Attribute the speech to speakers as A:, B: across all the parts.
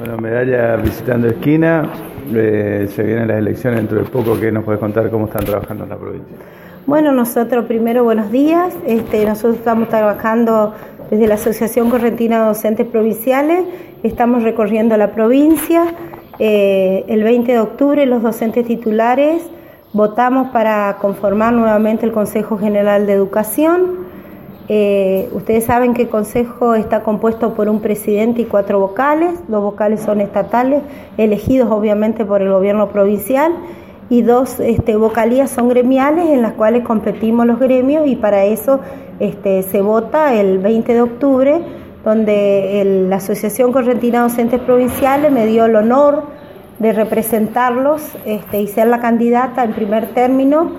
A: Bueno, medalla visitando esquina, eh, se vienen las elecciones dentro de poco, ¿qué nos puedes contar cómo están trabajando en la provincia?
B: Bueno, nosotros primero buenos días, este, nosotros estamos trabajando desde la Asociación Correntina de Docentes Provinciales, estamos recorriendo la provincia, eh, el 20 de octubre los docentes titulares votamos para conformar nuevamente el Consejo General de Educación, eh, ustedes saben que el Consejo está compuesto por un presidente y cuatro vocales, dos vocales son estatales, elegidos obviamente por el gobierno provincial, y dos este, vocalías son gremiales en las cuales competimos los gremios y para eso este, se vota el 20 de octubre, donde la Asociación Correntina Docentes Provinciales me dio el honor de representarlos este, y ser la candidata en primer término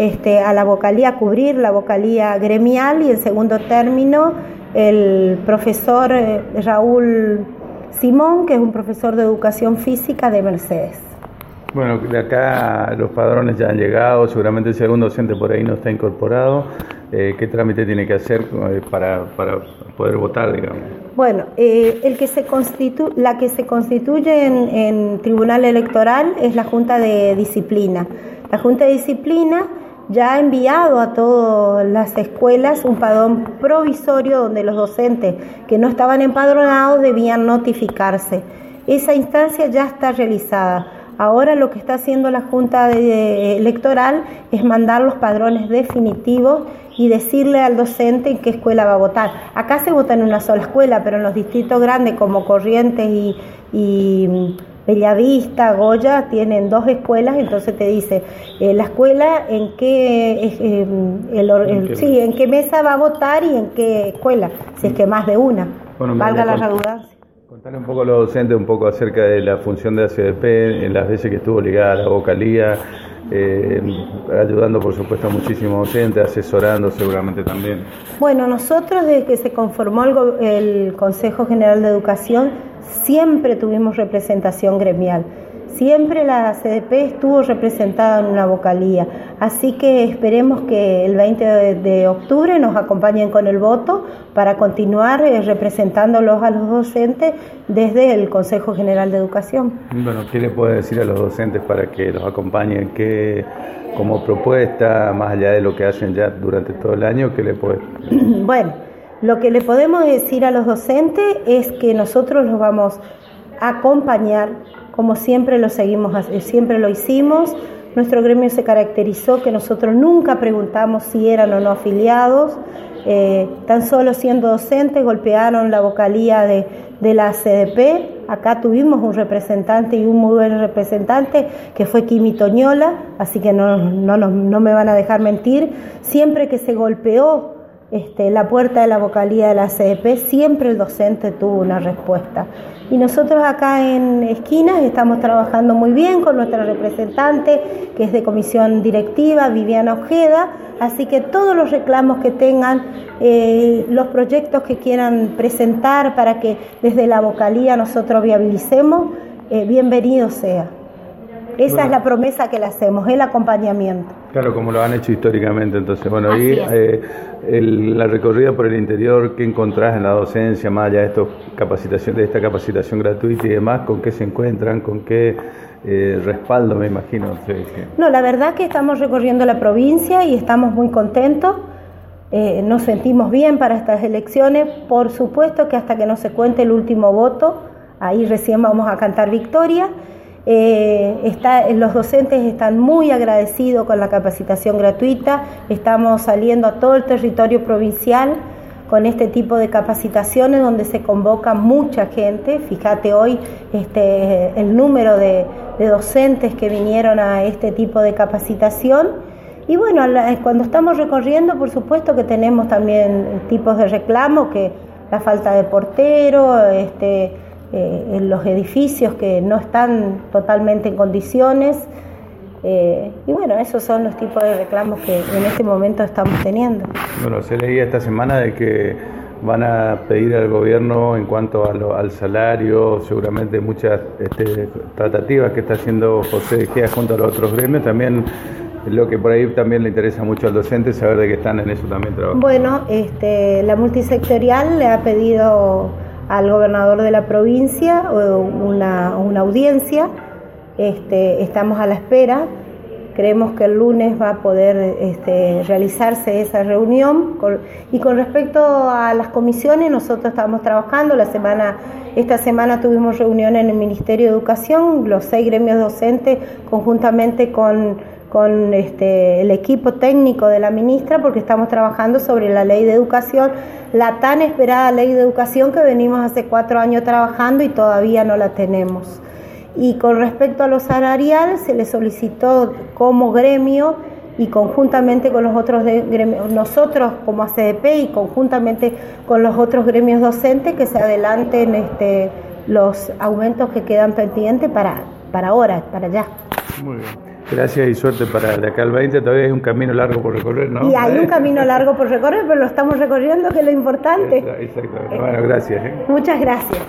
B: este, a la vocalía, cubrir la vocalía gremial y en segundo término el profesor eh, Raúl Simón, que es un profesor de educación física de Mercedes.
A: Bueno, de acá los padrones ya han llegado, seguramente si algún docente por ahí no está incorporado, eh, ¿qué trámite tiene que hacer eh, para, poder votar, digamos?
B: Bueno, el que se constitu la que se constituye en, en Tribunal Electoral es la Junta de Disciplina. La Junta de Disciplina ya ha enviado a todas las escuelas un padrón provisorio donde los docentes que no estaban empadronados debían notificarse. Esa instancia ya está realizada. Ahora lo que está haciendo la Junta Electoral es mandar los padrones definitivos y decirle al docente en qué escuela va a votar. Acá se vota en una sola escuela, pero en los distritos grandes como Corrientes y Bellavista, Goya, tienen dos escuelas, entonces te dice eh, la escuela en qué, eh, el, sí, en qué mesa va a votar y en qué escuela, si es que más de una, valga la redundancia.
A: Contarle un poco a los docentes un poco acerca de la función de ACDP, en las veces que estuvo ligada a la vocalía, eh, ayudando por supuesto a muchísimos docentes, asesorando seguramente también.
B: Bueno, nosotros desde que se conformó el, el Consejo General de Educación siempre tuvimos representación gremial. Siempre la CDP estuvo representada en una vocalía, así que esperemos que el 20 de, octubre nos acompañen con el voto para continuar eh, representándolos a los docentes desde el Consejo General de Educación.
A: Bueno, ¿qué le puede decir a los docentes para que los acompañen? ¿Qué, como propuesta, más allá de lo que hacen ya durante todo el año, qué le puede?
B: bueno, lo que le podemos decir a los docentes es que nosotros los vamos a acompañar como siempre lo seguimos, siempre lo hicimos. Nuestro gremio se caracterizó que nosotros nunca preguntamos si eran o no afiliados. Eh, tan solo siendo docentes golpearon la vocalía de, la CDP. Acá tuvimos un representante y un muy buen representante que fue Kimi Toñola, así que no, no, no me van a dejar mentir. Siempre que se golpeó este, la puerta de la vocalía de la CDP, siempre el docente tuvo una respuesta. Y nosotros acá en Esquinas estamos trabajando muy bien con nuestra representante, que es de comisión directiva, Viviana Ojeda, así que todos los reclamos que tengan, eh, los proyectos que quieran presentar para que desde la vocalía nosotros viabilicemos, eh, bienvenido sea. Esa es la promesa que le hacemos, el acompañamiento.
A: Claro, como lo han hecho históricamente. Entonces, bueno, ahí eh, la recorrida por el interior, ¿qué encontrás en la docencia, más allá de, estos capacitación, de esta capacitación gratuita y demás? ¿Con qué se encuentran? ¿Con qué eh, respaldo, me imagino?
B: No, la verdad que estamos recorriendo la provincia y estamos muy contentos. Eh, nos sentimos bien para estas elecciones. Por supuesto que hasta que no se cuente el último voto, ahí recién vamos a cantar victoria. Eh, los docentes están muy agradecidos con la capacitación gratuita, estamos saliendo a todo el territorio provincial con este tipo de capacitaciones donde se convoca mucha gente. Fíjate hoy este, el número de, docentes que vinieron a este tipo de capacitación. Y bueno, cuando estamos recorriendo, por supuesto que tenemos también tipos de reclamo, que la falta de portero, este, eh, en los edificios que no están totalmente en condiciones. Eh, y bueno, esos son los tipos de reclamos que en este momento estamos teniendo.
A: Bueno, se leía esta semana de que van a pedir al gobierno en cuanto al salario, seguramente muchas este, tratativas que está haciendo José Gea junto a los otros gremios, también lo que por ahí también le interesa mucho al docente saber de que están en eso también trabajando.
B: Bueno, este, la multisectorial le ha pedido al gobernador de la provincia una, una audiencia. Este, estamos a la espera. Creemos que el lunes va a poder este, realizarse esa reunión. y con respecto a las comisiones, nosotros estamos trabajando. La semana, esta semana tuvimos reunión en el Ministerio de Educación, los seis gremios docentes, conjuntamente con con este, el equipo técnico de la ministra porque estamos trabajando sobre la ley de educación, la tan esperada ley de educación que venimos hace cuatro años trabajando y todavía no la tenemos. Y con respecto a los salariales, se le solicitó como gremio y conjuntamente con los otros gremios, nosotros como ACDP y conjuntamente con los otros gremios docentes que se adelanten este, los aumentos que quedan pendientes para, para ahora, para allá.
A: Muy bien. Gracias y suerte para de acá al 20. Todavía hay un camino largo por recorrer, ¿no?
B: Y hay un camino largo por recorrer, pero lo estamos recorriendo, que es lo importante.
A: Exacto. Bueno, gracias. ¿eh?
B: Muchas gracias.